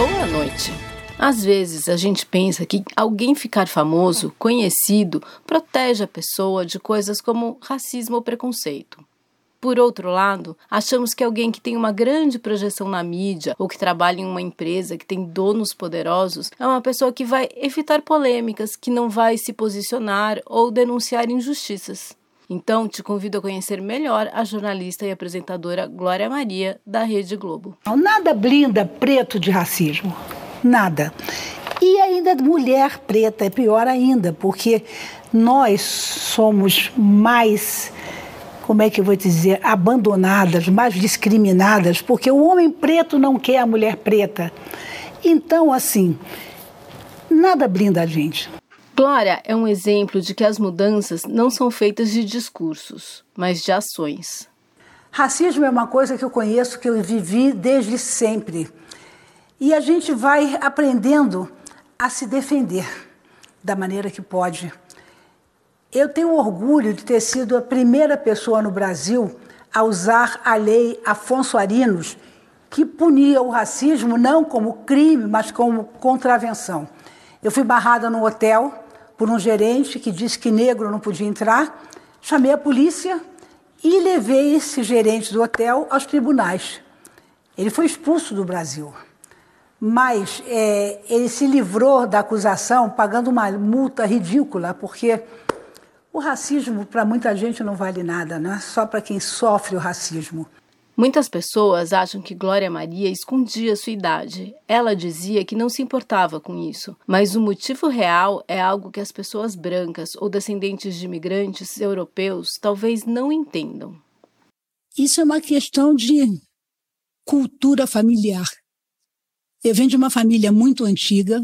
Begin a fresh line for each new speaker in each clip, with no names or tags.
Boa noite. Às vezes a gente pensa que alguém ficar famoso, conhecido, protege a pessoa de coisas como racismo ou preconceito. Por outro lado, achamos que alguém que tem uma grande projeção na mídia ou que trabalha em uma empresa que tem donos poderosos é uma pessoa que vai evitar polêmicas, que não vai se posicionar ou denunciar injustiças. Então, te convido a conhecer melhor a jornalista e apresentadora Glória Maria, da Rede Globo.
Nada blinda preto de racismo. Nada. E ainda mulher preta é pior ainda, porque nós somos mais como é que eu vou dizer, abandonadas, mais discriminadas, porque o homem preto não quer a mulher preta. Então, assim, nada blinda a gente.
Glória é um exemplo de que as mudanças não são feitas de discursos, mas de ações.
Racismo é uma coisa que eu conheço, que eu vivi desde sempre. E a gente vai aprendendo a se defender da maneira que pode. Eu tenho orgulho de ter sido a primeira pessoa no Brasil a usar a lei Afonso Arinos, que punia o racismo não como crime, mas como contravenção. Eu fui barrada no hotel por um gerente que disse que negro não podia entrar, chamei a polícia e levei esse gerente do hotel aos tribunais. Ele foi expulso do Brasil. Mas é, ele se livrou da acusação pagando uma multa ridícula, porque o racismo, para muita gente, não vale nada, não é só para quem sofre o racismo.
Muitas pessoas acham que Glória Maria escondia sua idade. Ela dizia que não se importava com isso, mas o motivo real é algo que as pessoas brancas ou descendentes de imigrantes europeus talvez não entendam.
Isso é uma questão de cultura familiar. Eu venho de uma família muito antiga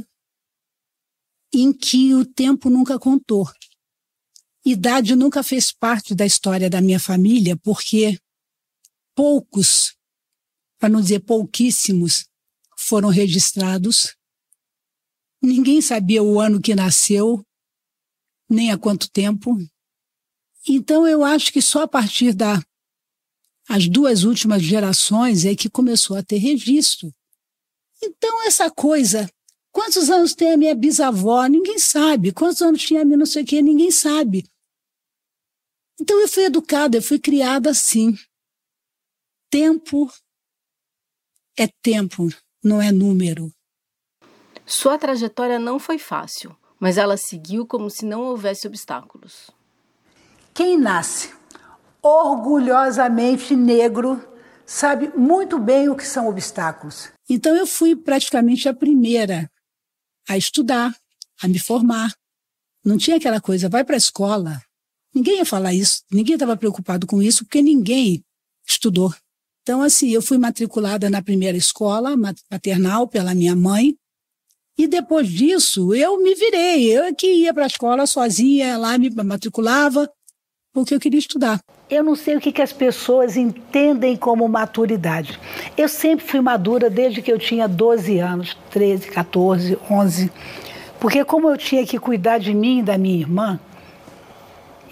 em que o tempo nunca contou. Idade nunca fez parte da história da minha família, porque poucos, para não dizer pouquíssimos, foram registrados. Ninguém sabia o ano que nasceu, nem há quanto tempo. Então eu acho que só a partir da as duas últimas gerações é que começou a ter registro. Então essa coisa, quantos anos tem a minha bisavó? Ninguém sabe. Quantos anos tinha a minha não sei o quê? Ninguém sabe. Então eu fui educada, eu fui criada assim. Tempo é tempo, não é número.
Sua trajetória não foi fácil, mas ela seguiu como se não houvesse obstáculos.
Quem nasce orgulhosamente negro sabe muito bem o que são obstáculos. Então eu fui praticamente a primeira a estudar, a me formar. Não tinha aquela coisa, vai para a escola, Ninguém ia falar isso, ninguém estava preocupado com isso, porque ninguém estudou. Então, assim, eu fui matriculada na primeira escola maternal pela minha mãe, e depois disso, eu me virei. Eu que ia para a escola sozinha, lá me matriculava, porque eu queria estudar. Eu não sei o que, que as pessoas entendem como maturidade. Eu sempre fui madura desde que eu tinha 12 anos, 13, 14, 11. Porque como eu tinha que cuidar de mim e da minha irmã,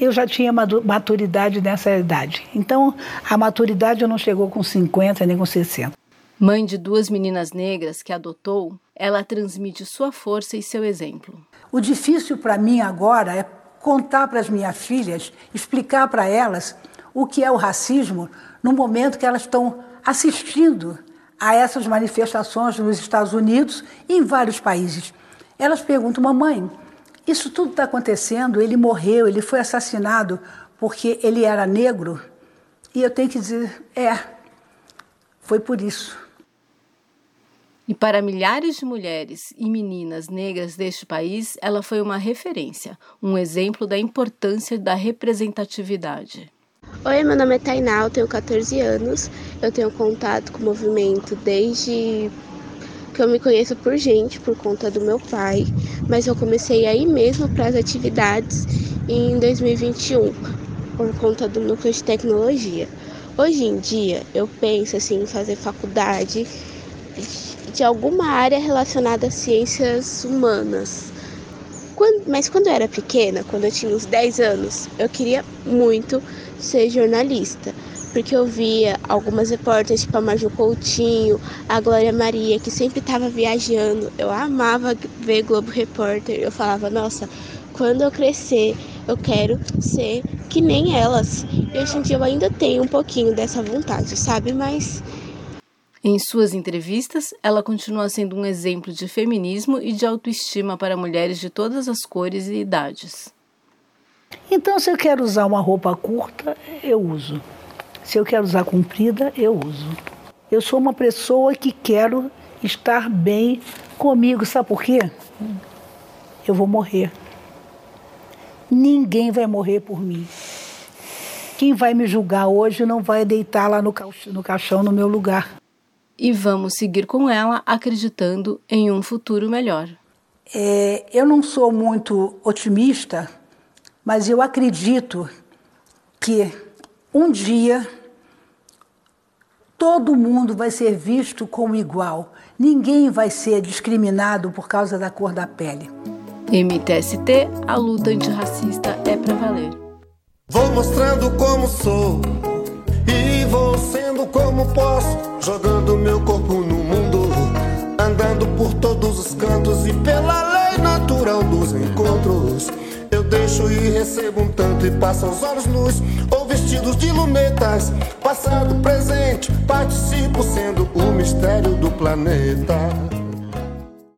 eu já tinha maturidade nessa idade. Então, a maturidade não chegou com 50 nem com 60.
Mãe de duas meninas negras que adotou, ela transmite sua força e seu exemplo.
O difícil para mim agora é contar para as minhas filhas, explicar para elas o que é o racismo no momento que elas estão assistindo a essas manifestações nos Estados Unidos e em vários países. Elas perguntam, mamãe, isso tudo está acontecendo, ele morreu, ele foi assassinado porque ele era negro. E eu tenho que dizer, é, foi por isso.
E para milhares de mulheres e meninas negras deste país, ela foi uma referência, um exemplo da importância da representatividade.
Oi, meu nome é Tainá, eu tenho 14 anos, eu tenho contato com o movimento desde que eu me conheço por gente, por conta do meu pai, mas eu comecei aí mesmo para as atividades em 2021, por conta do núcleo de tecnologia. Hoje em dia, eu penso assim em fazer faculdade de alguma área relacionada às ciências humanas. Quando, mas quando eu era pequena, quando eu tinha uns 10 anos, eu queria muito ser jornalista. Porque eu via algumas repórteres, tipo a Maju Coutinho, a Glória Maria, que sempre estava viajando. Eu amava ver Globo Repórter. Eu falava, nossa, quando eu crescer, eu quero ser que nem elas. E hoje em dia eu ainda tenho um pouquinho dessa vontade, sabe? Mas.
Em suas entrevistas, ela continua sendo um exemplo de feminismo e de autoestima para mulheres de todas as cores e idades.
Então, se eu quero usar uma roupa curta, eu uso. Se eu quero usar comprida, eu uso. Eu sou uma pessoa que quero estar bem comigo, sabe por quê? Eu vou morrer. Ninguém vai morrer por mim. Quem vai me julgar hoje não vai deitar lá no, no caixão no meu lugar.
E vamos seguir com ela acreditando em um futuro melhor.
É, eu não sou muito otimista, mas eu acredito que um dia todo mundo vai ser visto como igual. Ninguém vai ser discriminado por causa da cor da pele.
MTST, a luta antirracista é para valer.
Vou mostrando como sou e vou sendo como posso, jogando meu corpo no mundo, andando por todos os cantos e pela lei natural dos encontros. Deixo e recebo um tanto e passam os olhos nus ou vestidos de lunetas, passado, presente, participo sendo o mistério do planeta.